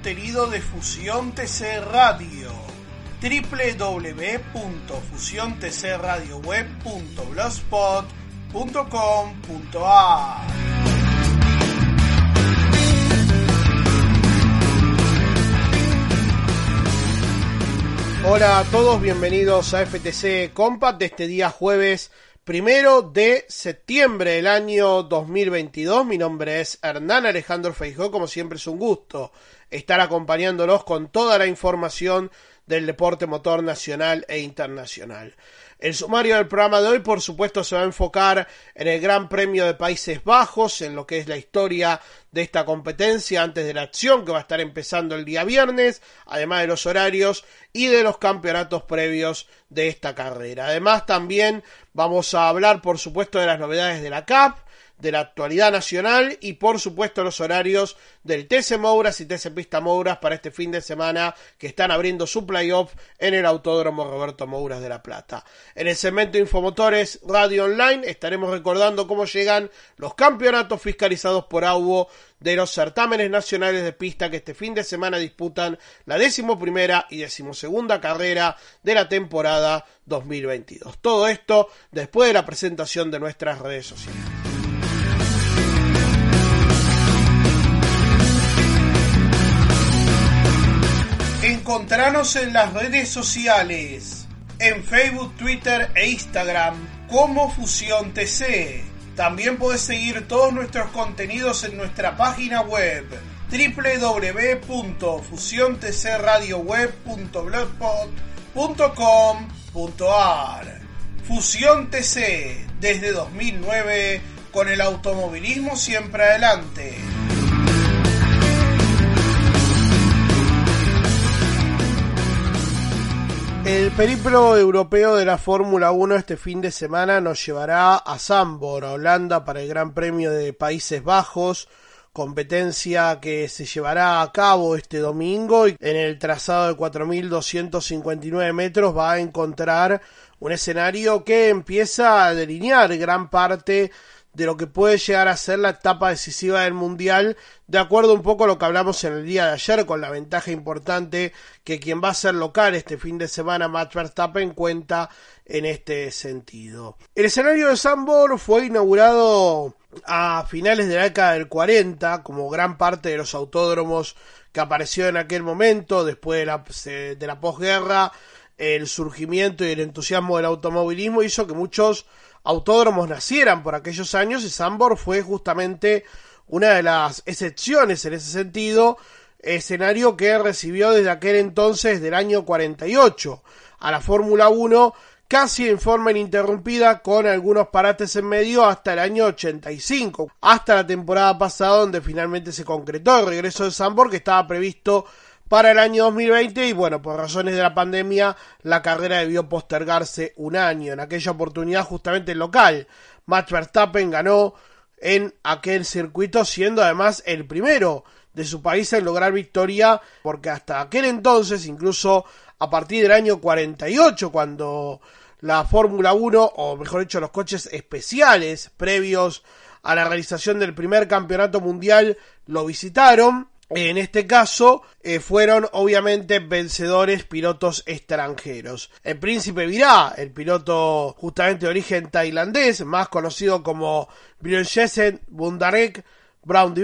contenido de Fusión TC Radio www.fusiontcradioweb.blogspot.com.ar Hola a todos, bienvenidos a FTC Compact de este día jueves primero de septiembre del año 2022. Mi nombre es Hernán Alejandro Feijó, como siempre es un gusto estar acompañándolos con toda la información del deporte motor nacional e internacional. El sumario del programa de hoy, por supuesto, se va a enfocar en el Gran Premio de Países Bajos, en lo que es la historia de esta competencia antes de la acción que va a estar empezando el día viernes, además de los horarios y de los campeonatos previos de esta carrera. Además, también vamos a hablar, por supuesto, de las novedades de la CAP, de la actualidad nacional y por supuesto los horarios del TC Mouras y TC Pista Mouras para este fin de semana que están abriendo su playoff en el Autódromo Roberto Mouras de La Plata. En el segmento Infomotores Radio Online estaremos recordando cómo llegan los campeonatos fiscalizados por AUBO de los certámenes nacionales de pista que este fin de semana disputan la decimoprimera y decimosegunda carrera de la temporada 2022. Todo esto después de la presentación de nuestras redes sociales. Encontranos en las redes sociales, en Facebook, Twitter e Instagram como Fusión TC. También puedes seguir todos nuestros contenidos en nuestra página web www.fusiontcradioweb.blogspot.com.ar Fusión TC desde 2009 con el automovilismo siempre adelante. El periplo europeo de la Fórmula 1 este fin de semana nos llevará a Zambor, a Holanda, para el Gran Premio de Países Bajos, competencia que se llevará a cabo este domingo y en el trazado de 4.259 metros va a encontrar un escenario que empieza a delinear gran parte de lo que puede llegar a ser la etapa decisiva del Mundial, de acuerdo un poco a lo que hablamos en el día de ayer, con la ventaja importante que quien va a ser local este fin de semana, Max Verstappen, cuenta en este sentido. El escenario de Sambor fue inaugurado a finales de la década del 40, como gran parte de los autódromos que apareció en aquel momento, después de la, de la posguerra, el surgimiento y el entusiasmo del automovilismo hizo que muchos autódromos nacieran por aquellos años y Sambor fue justamente una de las excepciones en ese sentido, escenario que recibió desde aquel entonces del año 48 a la Fórmula 1 casi en forma ininterrumpida con algunos parates en medio hasta el año 85, hasta la temporada pasada donde finalmente se concretó el regreso de Sambor que estaba previsto para el año 2020 y bueno, por razones de la pandemia la carrera debió postergarse un año. En aquella oportunidad justamente el local, Max Verstappen ganó en aquel circuito siendo además el primero de su país en lograr victoria porque hasta aquel entonces, incluso a partir del año 48 cuando la Fórmula 1 o mejor dicho los coches especiales previos a la realización del primer campeonato mundial lo visitaron en este caso eh, fueron obviamente vencedores pilotos extranjeros. El príncipe Virá, el piloto justamente de origen tailandés, más conocido como Björn Bundarek Brown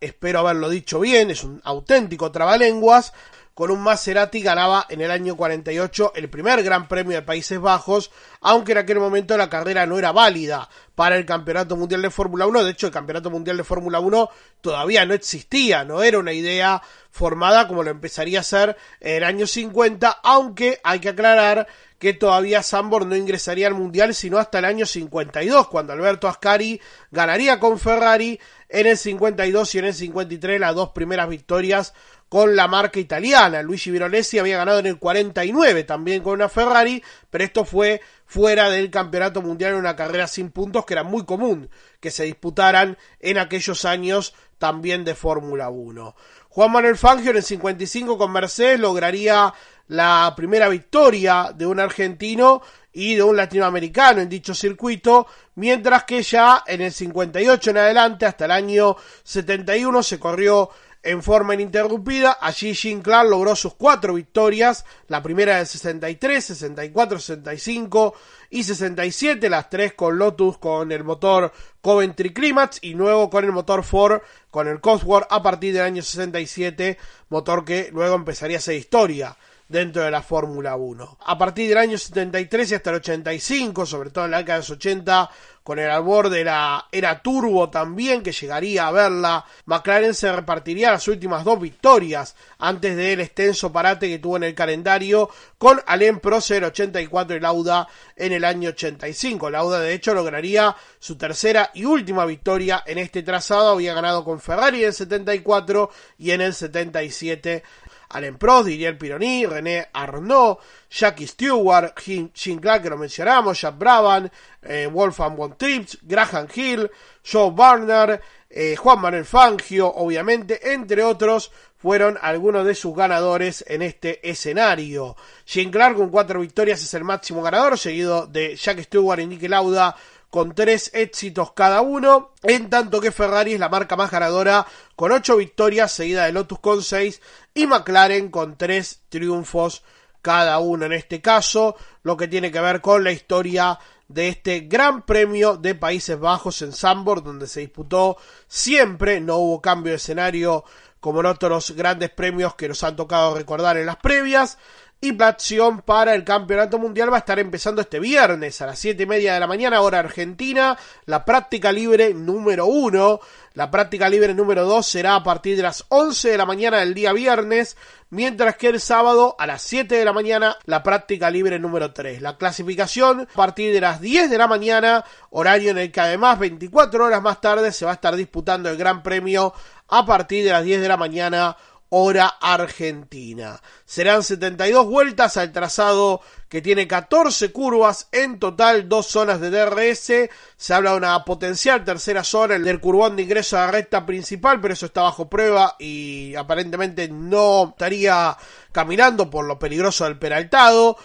espero haberlo dicho bien, es un auténtico trabalenguas, con un Maserati ganaba en el año 48 el primer Gran Premio de Países Bajos, aunque en aquel momento la carrera no era válida para el Campeonato Mundial de Fórmula 1. De hecho, el Campeonato Mundial de Fórmula 1 todavía no existía, no era una idea formada como lo empezaría a ser en el año 50, aunque hay que aclarar que todavía Sambor no ingresaría al Mundial sino hasta el año 52, cuando Alberto Ascari ganaría con Ferrari en el 52 y en el 53 las dos primeras victorias con la marca italiana. Luigi Virolesi había ganado en el 49 también con una Ferrari, pero esto fue fuera del campeonato mundial en una carrera sin puntos que era muy común que se disputaran en aquellos años también de Fórmula 1. Juan Manuel Fangio en el 55 con Mercedes lograría la primera victoria de un argentino y de un latinoamericano en dicho circuito, mientras que ya en el 58 en adelante, hasta el año 71, se corrió en forma ininterrumpida. Allí Jim Clark logró sus cuatro victorias, la primera del 63, 64, 65 y 67, las tres con Lotus con el motor Coventry Climax y luego con el motor Ford con el Cosworth a partir del año 67, motor que luego empezaría a ser historia dentro de la Fórmula 1. A partir del año 73 y hasta el 85, sobre todo en la década de los 80, con el albor de la era turbo también, que llegaría a verla, McLaren se repartiría las últimas dos victorias antes del extenso parate que tuvo en el calendario con Alain Prost en el 84 y Lauda en el año 85. Lauda de hecho lograría su tercera y última victoria en este trazado, había ganado con Ferrari en el 74 y en el 77 Alain Prost, Didier Pironi, René Arnaud, Jackie Stewart, Jim Clark, que lo mencionamos, Jack Brabham, eh, Wolfgang von Trips, Graham Hill, Joe Barner, eh, Juan Manuel Fangio, obviamente, entre otros, fueron algunos de sus ganadores en este escenario. Jim Clark con cuatro victorias es el máximo ganador, seguido de Jack Stewart y Nicky Lauda con tres éxitos cada uno, en tanto que Ferrari es la marca más ganadora con ocho victorias, seguida de Lotus con seis y McLaren con tres triunfos cada uno en este caso, lo que tiene que ver con la historia de este Gran Premio de Países Bajos en Zandvoort, donde se disputó siempre, no hubo cambio de escenario como en otros grandes premios que nos han tocado recordar en las previas, y la acción para el campeonato mundial va a estar empezando este viernes a las 7 y media de la mañana, hora argentina. La práctica libre número 1. La práctica libre número 2 será a partir de las 11 de la mañana del día viernes. Mientras que el sábado a las 7 de la mañana la práctica libre número 3. La clasificación a partir de las 10 de la mañana, horario en el que además 24 horas más tarde se va a estar disputando el Gran Premio a partir de las 10 de la mañana hora argentina. Serán 72 vueltas al trazado que tiene 14 curvas, en total dos zonas de DRS. Se habla de una potencial tercera zona, el del curvón de ingreso a la recta principal, pero eso está bajo prueba y aparentemente no estaría caminando por lo peligroso del peraltado.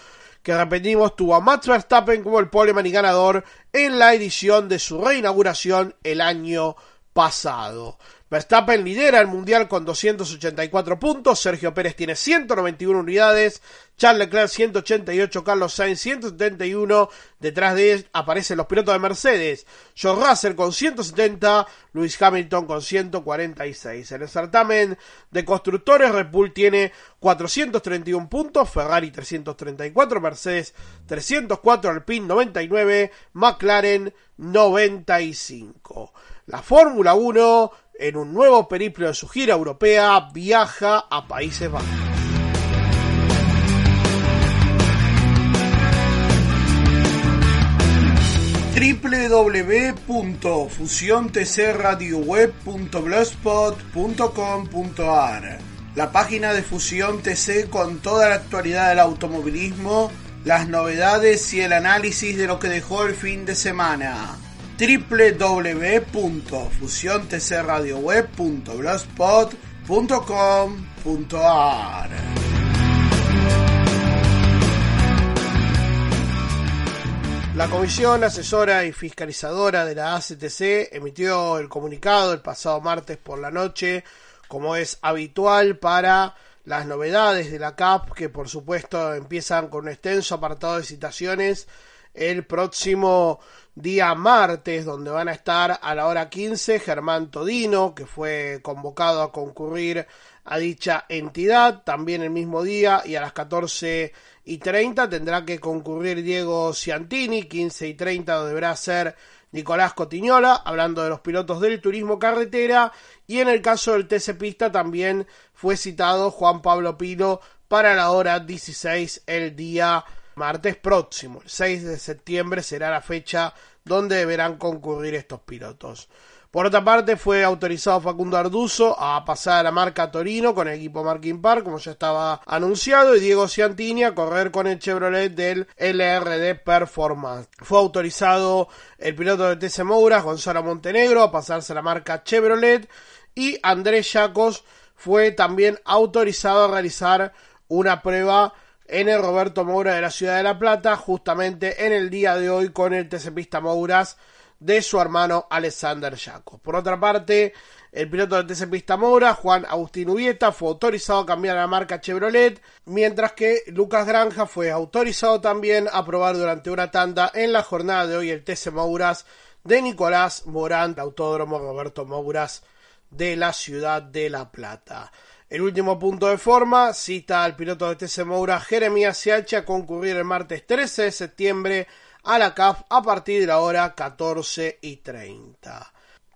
Que repetimos, tuvo a Max Verstappen como el poleman y ganador en la edición de su reinauguración el año pasado. Verstappen lidera el mundial con 284 puntos, Sergio Pérez tiene 191 unidades, Charles Leclerc 188, Carlos Sainz 171, detrás de él aparecen los pilotos de Mercedes, George Russell con 170, Lewis Hamilton con 146. En el certamen de constructores, Red Bull tiene 431 puntos, Ferrari 334, Mercedes 304, Alpine 99, McLaren 95. La Fórmula 1 en un nuevo periplo de su gira europea, viaja a Países Bajos. www.fusiontcradioweb.blogspot.com.ar La página de Fusión TC con toda la actualidad del automovilismo, las novedades y el análisis de lo que dejó el fin de semana www.fusiontcradioweb.blogspot.com.ar La Comisión Asesora y Fiscalizadora de la ACTC emitió el comunicado el pasado martes por la noche, como es habitual para las novedades de la CAP, que por supuesto empiezan con un extenso apartado de citaciones el próximo día martes, donde van a estar a la hora 15 Germán Todino, que fue convocado a concurrir a dicha entidad, también el mismo día y a las 14 y 30 tendrá que concurrir Diego Ciantini, 15 y 30 deberá ser Nicolás Cotiñola, hablando de los pilotos del turismo carretera, y en el caso del TC Pista también fue citado Juan Pablo Pino para la hora 16 el día martes próximo, el 6 de septiembre, será la fecha donde deberán concurrir estos pilotos. Por otra parte, fue autorizado Facundo Arduzo a pasar a la marca Torino con el equipo Marking Park, como ya estaba anunciado, y Diego Ciantini a correr con el Chevrolet del LRD Performance. Fue autorizado el piloto de TC Moura, Gonzalo Montenegro, a pasarse a la marca Chevrolet, y Andrés Yacos fue también autorizado a realizar una prueba en el Roberto Moura de la Ciudad de La Plata, justamente en el día de hoy con el TC Pista Mouras, de su hermano Alexander Jacob. Por otra parte, el piloto de TC Pista Juan Agustín Ubieta, fue autorizado a cambiar la marca Chevrolet, mientras que Lucas Granja fue autorizado también a probar durante una tanda en la jornada de hoy el TC Mouras de Nicolás Morán, Autódromo Roberto Mouras de la ciudad de La Plata. El último punto de forma cita al piloto de TC Moura Jeremías Siacha a concurrir el martes 13 de septiembre a la CAF a partir de la hora 14 y 30.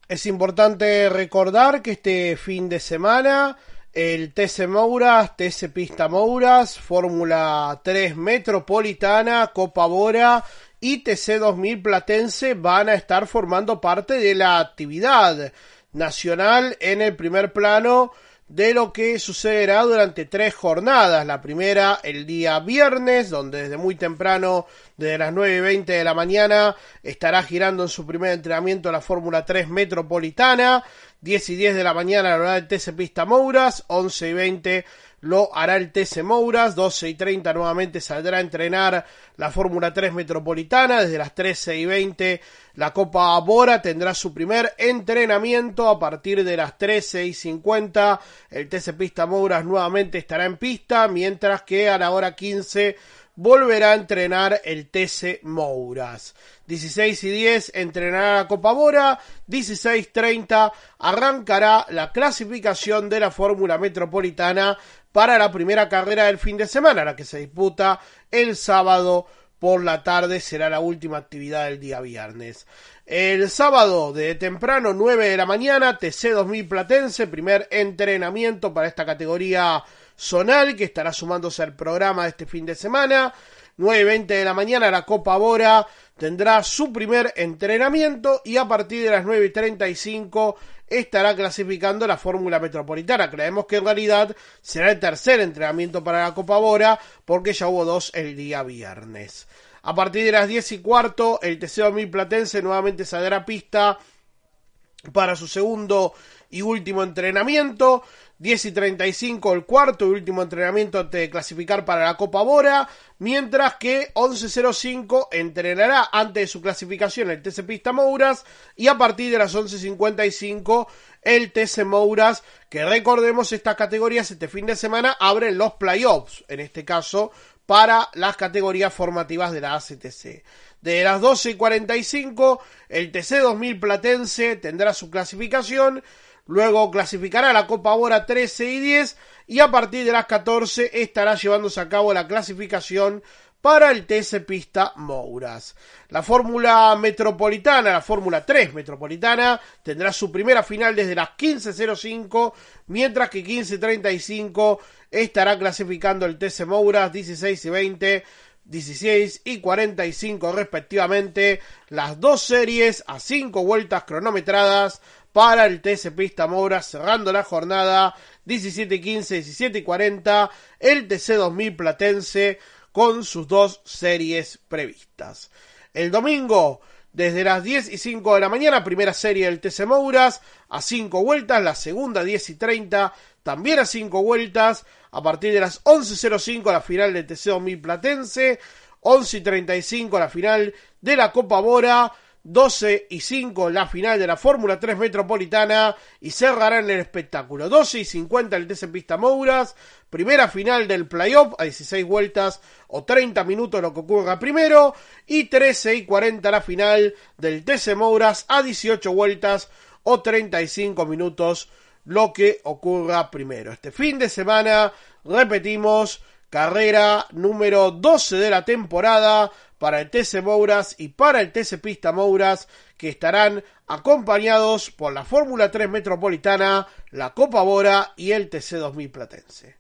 Es importante recordar que este fin de semana el TC Mouras, TC Pista Mouras, Fórmula 3 Metropolitana, Copa Bora y TC 2000 Platense van a estar formando parte de la actividad nacional en el primer plano de lo que sucederá durante tres jornadas. La primera el día viernes, donde desde muy temprano, desde las 9 y 20 de la mañana, estará girando en su primer entrenamiento la Fórmula 3 Metropolitana. 10 y 10 de la mañana la hora del TC Pista Mouras, 11 y 20 lo hará el TC Mouras, 12 y 30 nuevamente saldrá a entrenar la Fórmula 3 Metropolitana, desde las 13 y 20 la Copa Bora tendrá su primer entrenamiento a partir de las 13 y 50, el TC Pista Mouras nuevamente estará en pista, mientras que a la hora 15 volverá a entrenar el TC Mouras. 16 y 10 entrenará la Copa Bora, 16.30 arrancará la clasificación de la Fórmula Metropolitana para la primera carrera del fin de semana, la que se disputa el sábado por la tarde, será la última actividad del día viernes. El sábado de temprano, 9 de la mañana, TC 2000 Platense, primer entrenamiento para esta categoría zonal que estará sumándose al programa de este fin de semana. 9.20 de la mañana la Copa Bora tendrá su primer entrenamiento y a partir de las 9.35 estará clasificando la Fórmula Metropolitana. Creemos que en realidad será el tercer entrenamiento para la Copa Bora porque ya hubo dos el día viernes. A partir de las 10 y cuarto, el TC 2000 Platense nuevamente saldrá a pista para su segundo y último entrenamiento. 10 y 35 el cuarto y último entrenamiento de clasificar para la Copa Bora, mientras que 11.05 entrenará antes de su clasificación el TC Pista Mouras y a partir de las 11.55 el TC Mouras, que recordemos estas categorías este fin de semana abren los playoffs, en este caso para las categorías formativas de la ACTC. De las 12 y 45 el TC 2000 Platense tendrá su clasificación Luego clasificará la Copa Bora 13 y 10 y a partir de las 14 estará llevándose a cabo la clasificación para el TC Pista Mouras. La Fórmula Metropolitana, la Fórmula 3 Metropolitana, tendrá su primera final desde las 15.05, mientras que 15.35 estará clasificando el TC Mouras 16 y 20. 16 y 45 respectivamente, las dos series a 5 vueltas cronometradas para el TC Pista Moura, cerrando la jornada 17 y 15, 17 y 40, el TC 2000 Platense con sus dos series previstas. El domingo, desde las 10 y 5 de la mañana, primera serie del TC Mouras, a 5 vueltas, la segunda 10 y 30, también a 5 vueltas, a partir de las 11.05 la final del TC 2000 Platense, 11 y 35 la final de la Copa Bora, 12 y 5 la final de la Fórmula 3 Metropolitana y cerrarán el espectáculo. 12 y 50 el TC Pista Mouras, primera final del playoff a 16 vueltas o 30 minutos lo que ocurra primero y 13 y 40 la final del TC Mouras a 18 vueltas o 35 minutos lo que ocurra primero. Este fin de semana, repetimos, carrera número 12 de la temporada para el TC Mouras y para el TC Pista Mouras, que estarán acompañados por la Fórmula 3 Metropolitana, la Copa Bora y el TC 2000 Platense.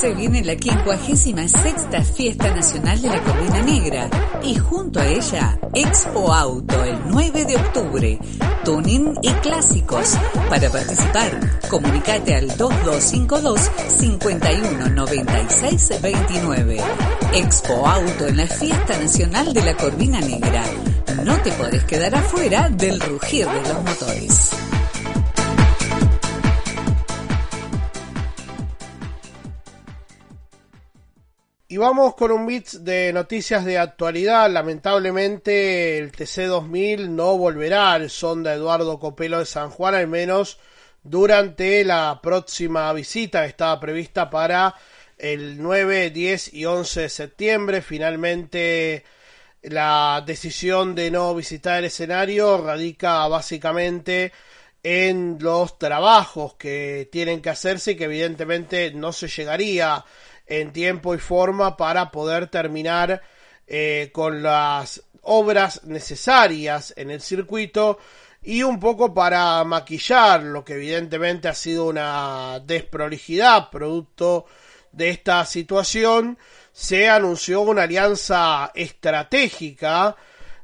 Se viene la 56 Fiesta Nacional de la Corvina Negra y junto a ella Expo Auto el 9 de octubre, tuning y clásicos. Para participar, comunicate al 2252 519629. Expo Auto en la Fiesta Nacional de la Corvina Negra. No te podés quedar afuera del rugir de los motores. Y vamos con un bit de noticias de actualidad. Lamentablemente el TC2000 no volverá al sonda Eduardo Copelo de San Juan, al menos durante la próxima visita que estaba prevista para el 9, 10 y 11 de septiembre. Finalmente la decisión de no visitar el escenario radica básicamente en los trabajos que tienen que hacerse y que evidentemente no se llegaría en tiempo y forma para poder terminar eh, con las obras necesarias en el circuito y un poco para maquillar lo que evidentemente ha sido una desprolijidad producto de esta situación se anunció una alianza estratégica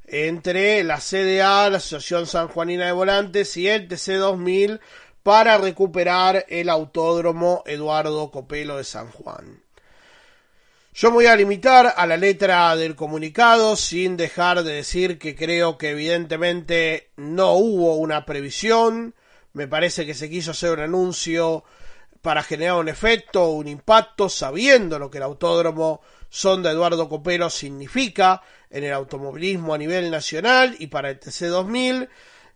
entre la CDA, la Asociación San Juanina de Volantes y el TC2000 para recuperar el autódromo Eduardo Copelo de San Juan. Yo me voy a limitar a la letra del comunicado sin dejar de decir que creo que evidentemente no hubo una previsión. Me parece que se quiso hacer un anuncio para generar un efecto, un impacto, sabiendo lo que el autódromo son de Eduardo Copero significa en el automovilismo a nivel nacional y para el TC2000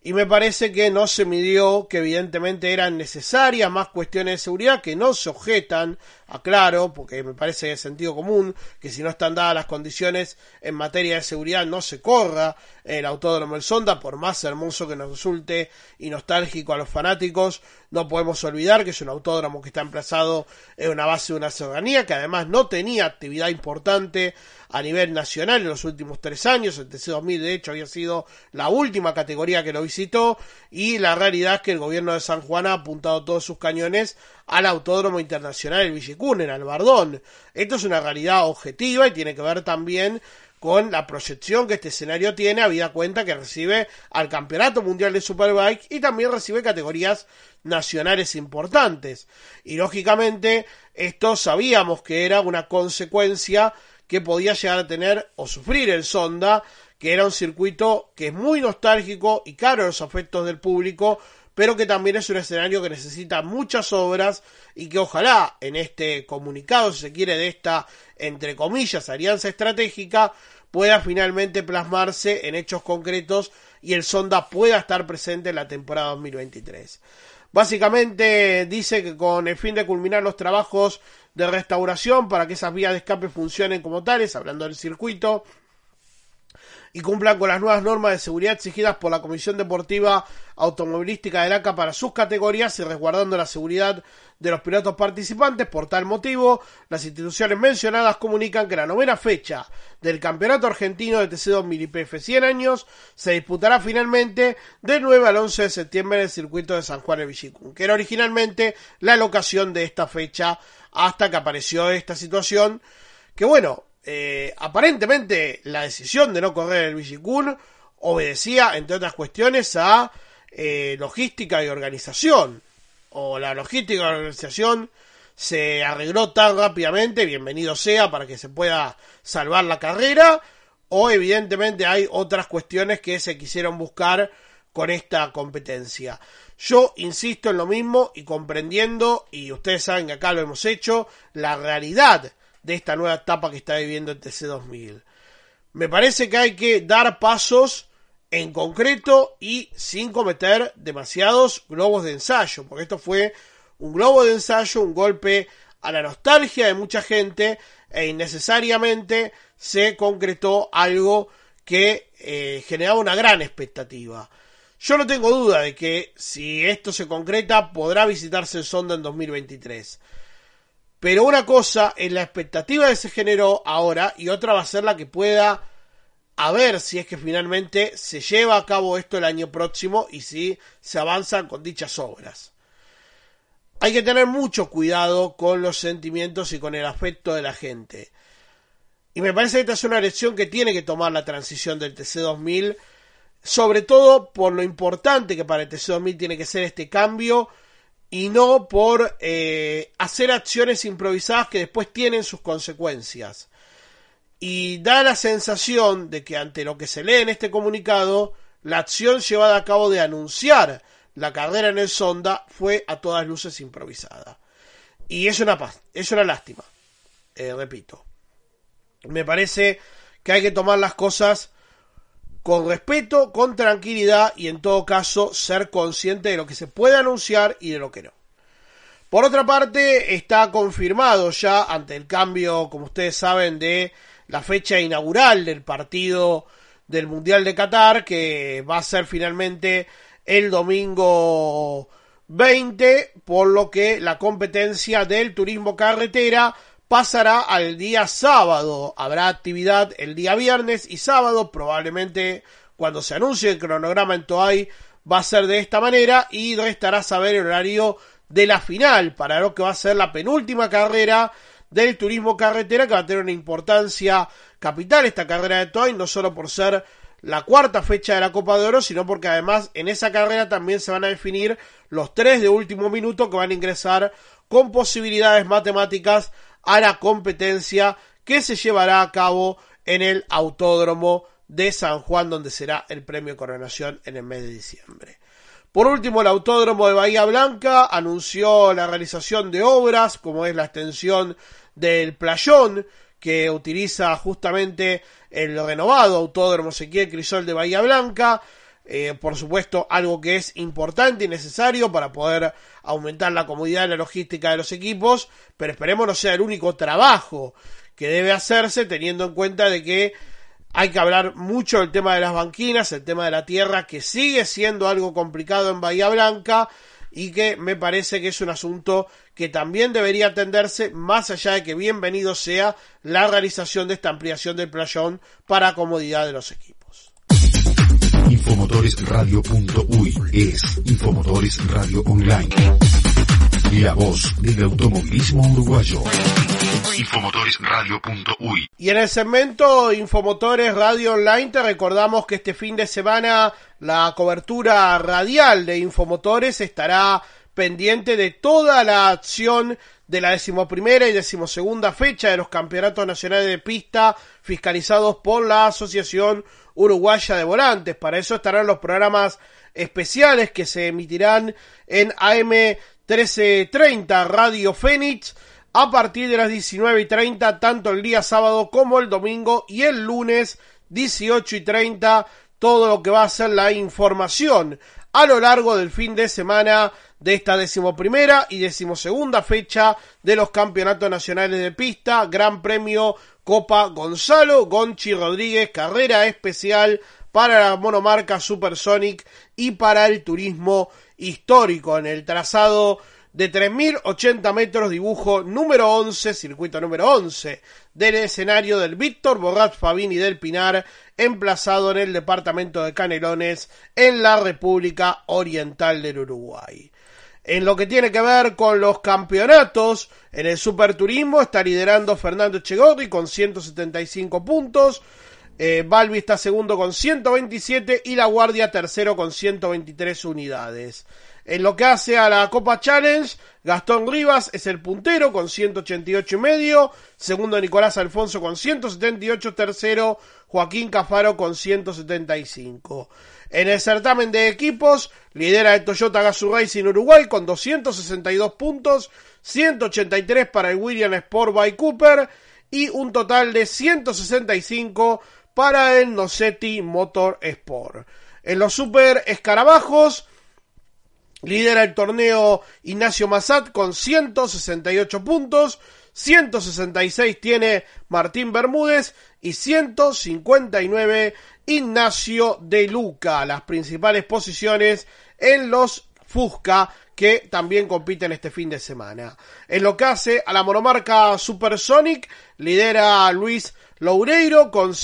y me parece que no se midió que evidentemente eran necesarias más cuestiones de seguridad que no se objetan, aclaro, porque me parece de sentido común que si no están dadas las condiciones en materia de seguridad no se corra el Autódromo El Sonda, por más hermoso que nos resulte y nostálgico a los fanáticos, no podemos olvidar que es un autódromo que está emplazado en una base de una ciudadanía que además no tenía actividad importante a nivel nacional en los últimos tres años. El TC2000 de hecho había sido la última categoría que lo visitó y la realidad es que el gobierno de San Juan ha apuntado todos sus cañones al Autódromo Internacional el Villicún, al Bardón. Esto es una realidad objetiva y tiene que ver también con la proyección que este escenario tiene, habida cuenta que recibe al Campeonato Mundial de Superbike y también recibe categorías nacionales importantes. Y lógicamente, esto sabíamos que era una consecuencia que podía llegar a tener o sufrir el Sonda, que era un circuito que es muy nostálgico y caro a los afectos del público, pero que también es un escenario que necesita muchas obras y que ojalá en este comunicado, si se quiere, de esta, entre comillas, alianza estratégica, pueda finalmente plasmarse en hechos concretos y el Sonda pueda estar presente en la temporada 2023. Básicamente dice que con el fin de culminar los trabajos de restauración para que esas vías de escape funcionen como tales, hablando del circuito, y cumplan con las nuevas normas de seguridad exigidas por la Comisión Deportiva Automovilística del ACA para sus categorías y resguardando la seguridad de los pilotos participantes. Por tal motivo, las instituciones mencionadas comunican que la novena fecha del Campeonato Argentino de TC2000 IPF 100 años se disputará finalmente del 9 al 11 de septiembre en el circuito de San Juan de Villicún, que era originalmente la locación de esta fecha hasta que apareció esta situación que bueno, eh, aparentemente la decisión de no correr el Villicún obedecía, entre otras cuestiones, a eh, logística y organización. O la logística y organización se arregló tan rápidamente, bienvenido sea, para que se pueda salvar la carrera, o evidentemente hay otras cuestiones que se quisieron buscar con esta competencia. Yo insisto en lo mismo y comprendiendo, y ustedes saben que acá lo hemos hecho, la realidad de esta nueva etapa que está viviendo el TC2000. Me parece que hay que dar pasos en concreto y sin cometer demasiados globos de ensayo, porque esto fue un globo de ensayo, un golpe a la nostalgia de mucha gente e innecesariamente se concretó algo que eh, generaba una gran expectativa. Yo no tengo duda de que si esto se concreta podrá visitarse el Sonda en 2023. Pero una cosa es la expectativa que se generó ahora y otra va a ser la que pueda a ver si es que finalmente se lleva a cabo esto el año próximo y si se avanzan con dichas obras. Hay que tener mucho cuidado con los sentimientos y con el afecto de la gente. Y me parece que esta es una lección que tiene que tomar la transición del TC2000, sobre todo por lo importante que para el TC2000 tiene que ser este cambio y no por eh, hacer acciones improvisadas que después tienen sus consecuencias. Y da la sensación de que ante lo que se lee en este comunicado, la acción llevada a cabo de anunciar la carrera en el Sonda fue a todas luces improvisada. Y es una, es una lástima, eh, repito. Me parece que hay que tomar las cosas con respeto, con tranquilidad y en todo caso ser consciente de lo que se puede anunciar y de lo que no. Por otra parte, está confirmado ya ante el cambio, como ustedes saben, de la fecha inaugural del partido del Mundial de Qatar, que va a ser finalmente el domingo 20, por lo que la competencia del turismo carretera pasará al día sábado. Habrá actividad el día viernes y sábado, probablemente cuando se anuncie el cronograma en Toay va a ser de esta manera y restará saber el horario de la final para lo que va a ser la penúltima carrera del turismo carretera que va a tener una importancia capital esta carrera de Toy, no solo por ser la cuarta fecha de la Copa de Oro, sino porque además en esa carrera también se van a definir los tres de último minuto que van a ingresar con posibilidades matemáticas a la competencia que se llevará a cabo en el Autódromo de San Juan, donde será el premio Coronación en el mes de diciembre. Por último, el Autódromo de Bahía Blanca anunció la realización de obras, como es la extensión del playón, que utiliza justamente el renovado Autódromo Ezequiel Crisol de Bahía Blanca. Eh, por supuesto, algo que es importante y necesario para poder aumentar la comodidad y la logística de los equipos, pero esperemos no sea el único trabajo que debe hacerse teniendo en cuenta de que hay que hablar mucho del tema de las banquinas, el tema de la tierra, que sigue siendo algo complicado en Bahía Blanca y que me parece que es un asunto que también debería atenderse más allá de que bienvenido sea la realización de esta ampliación del playón para comodidad de los equipos. Infomotoresradio.uy es Infomotores Radio Online. La voz del automovilismo uruguayo. Infomotoresradio.uy Y en el segmento Infomotores Radio Online te recordamos que este fin de semana la cobertura radial de Infomotores estará pendiente de toda la acción de la decimoprimera y decimosegunda fecha de los campeonatos nacionales de pista fiscalizados por la Asociación Uruguaya de Volantes. Para eso estarán los programas especiales que se emitirán en AM 1330 Radio Fénix a partir de las 19 y 30, tanto el día sábado como el domingo y el lunes 18 y 30, todo lo que va a ser la información a lo largo del fin de semana de esta decimoprimera y decimosegunda fecha de los campeonatos nacionales de pista, Gran Premio Copa Gonzalo Gonchi Rodríguez, carrera especial para la monomarca Supersonic y para el turismo histórico en el trazado de 3.080 metros, dibujo número 11, circuito número 11 del escenario del Víctor Borrat Fabini del Pinar, emplazado en el departamento de Canelones, en la República Oriental del Uruguay. En lo que tiene que ver con los campeonatos, en el Superturismo está liderando Fernando Chegorri con 175 puntos. Eh, Balbi está segundo con 127 y La Guardia tercero con 123 unidades. En lo que hace a la Copa Challenge, Gastón Rivas es el puntero con 188 y medio, segundo Nicolás Alfonso con 178, tercero Joaquín Cafaro con 175. En el certamen de equipos, lidera el Toyota Gazoo Racing Uruguay con 262 puntos, 183 para el William Sport by Cooper y un total de 165 para el Nocetti Motor Sport. En los super escarabajos, Lidera el torneo Ignacio Massat con 168 puntos, 166 tiene Martín Bermúdez y 159 Ignacio de Luca, las principales posiciones en los Fusca que también compiten este fin de semana. En lo que hace a la monomarca Supersonic, lidera Luis Loureiro con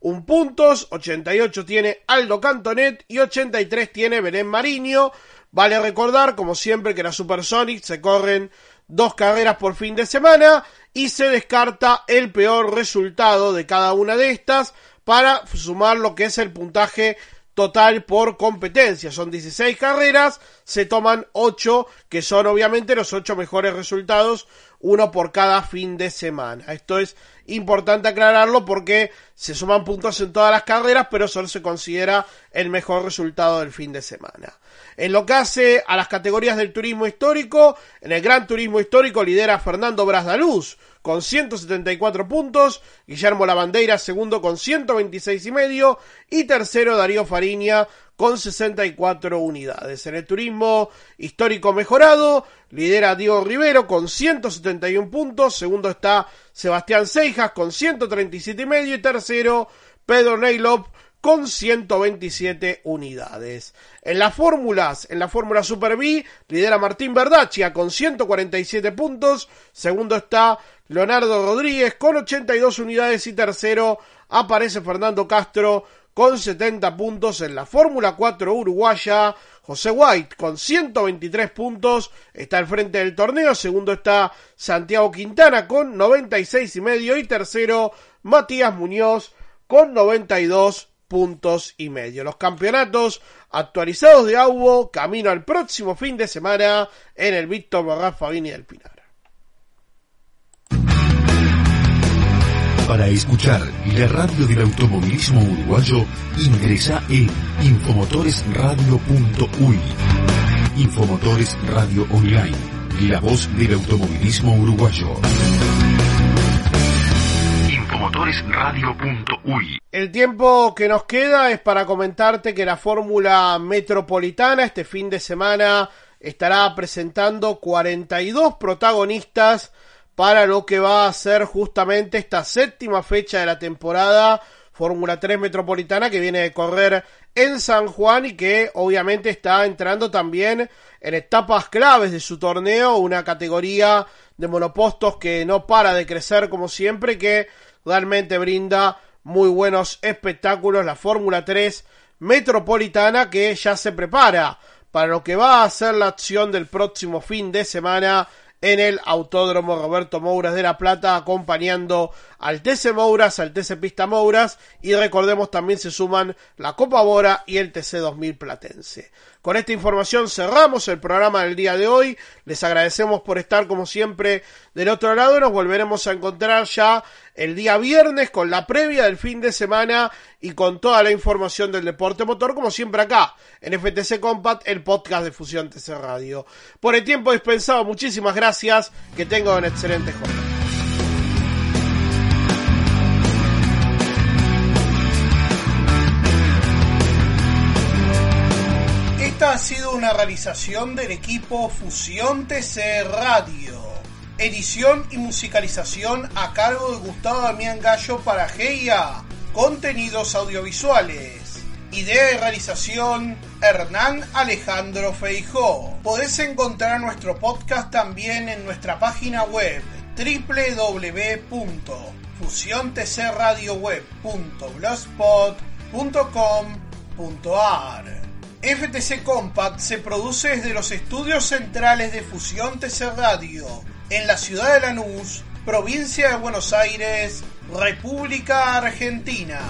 101 puntos, 88 tiene Aldo Cantonet y 83 tiene Belén Mariño. Vale recordar, como siempre, que la Supersonic se corren dos carreras por fin de semana y se descarta el peor resultado de cada una de estas para sumar lo que es el puntaje total por competencia. Son 16 carreras, se toman 8, que son obviamente los 8 mejores resultados, uno por cada fin de semana. Esto es importante aclararlo porque se suman puntos en todas las carreras, pero solo se considera el mejor resultado del fin de semana. En lo que hace a las categorías del turismo histórico, en el Gran Turismo Histórico lidera Fernando Brasdaluz con 174 puntos, Guillermo Lavandeira segundo con 126 y medio y tercero Darío Fariña con 64 unidades. En el turismo histórico mejorado, lidera Diego Rivero con 171 puntos, segundo está Sebastián Seijas con 137 y medio y tercero Pedro Neilop con 127 unidades. En las fórmulas, en la fórmula Super B, lidera Martín Verdaccia con 147 puntos, segundo está Leonardo Rodríguez con 82 unidades y tercero aparece Fernando Castro con 70 puntos en la Fórmula 4 uruguaya. José White con 123 puntos está al frente del torneo. Segundo está Santiago Quintana con 96 y medio. Y tercero Matías Muñoz con 92 puntos y medio. Los campeonatos actualizados de AUBO camino al próximo fin de semana en el Víctor Borrafa Vini del Pinar. Para escuchar la radio del automovilismo uruguayo, ingresa en infomotoresradio.uy. Infomotores Radio Online, la voz del automovilismo uruguayo. Infomotoresradio.uy. El tiempo que nos queda es para comentarte que la Fórmula Metropolitana este fin de semana estará presentando 42 protagonistas para lo que va a ser justamente esta séptima fecha de la temporada Fórmula 3 Metropolitana que viene de correr en San Juan y que obviamente está entrando también en etapas claves de su torneo, una categoría de monopostos que no para de crecer como siempre, que realmente brinda muy buenos espectáculos, la Fórmula 3 Metropolitana que ya se prepara para lo que va a ser la acción del próximo fin de semana en el Autódromo Roberto Mouras de La Plata, acompañando al TC Mouras, al TC Pista Mouras y recordemos también se suman la Copa Bora y el TC 2000 Platense. Con esta información cerramos el programa del día de hoy. Les agradecemos por estar como siempre del otro lado. Nos volveremos a encontrar ya el día viernes con la previa del fin de semana y con toda la información del deporte motor como siempre acá en FTC Compact, el podcast de Fusión TC Radio. Por el tiempo dispensado, muchísimas gracias. Que tengan una excelente jornada. Sido una realización del equipo Fusión TC Radio. Edición y musicalización a cargo de Gustavo Damián Gallo para GIA. Contenidos audiovisuales. Idea y realización Hernán Alejandro Feijó. Podés encontrar nuestro podcast también en nuestra página web www.fusiontcradioweb.blogspot.com.ar FTC Compact se produce desde los estudios centrales de Fusión TC Radio, en la ciudad de Lanús, provincia de Buenos Aires, República Argentina.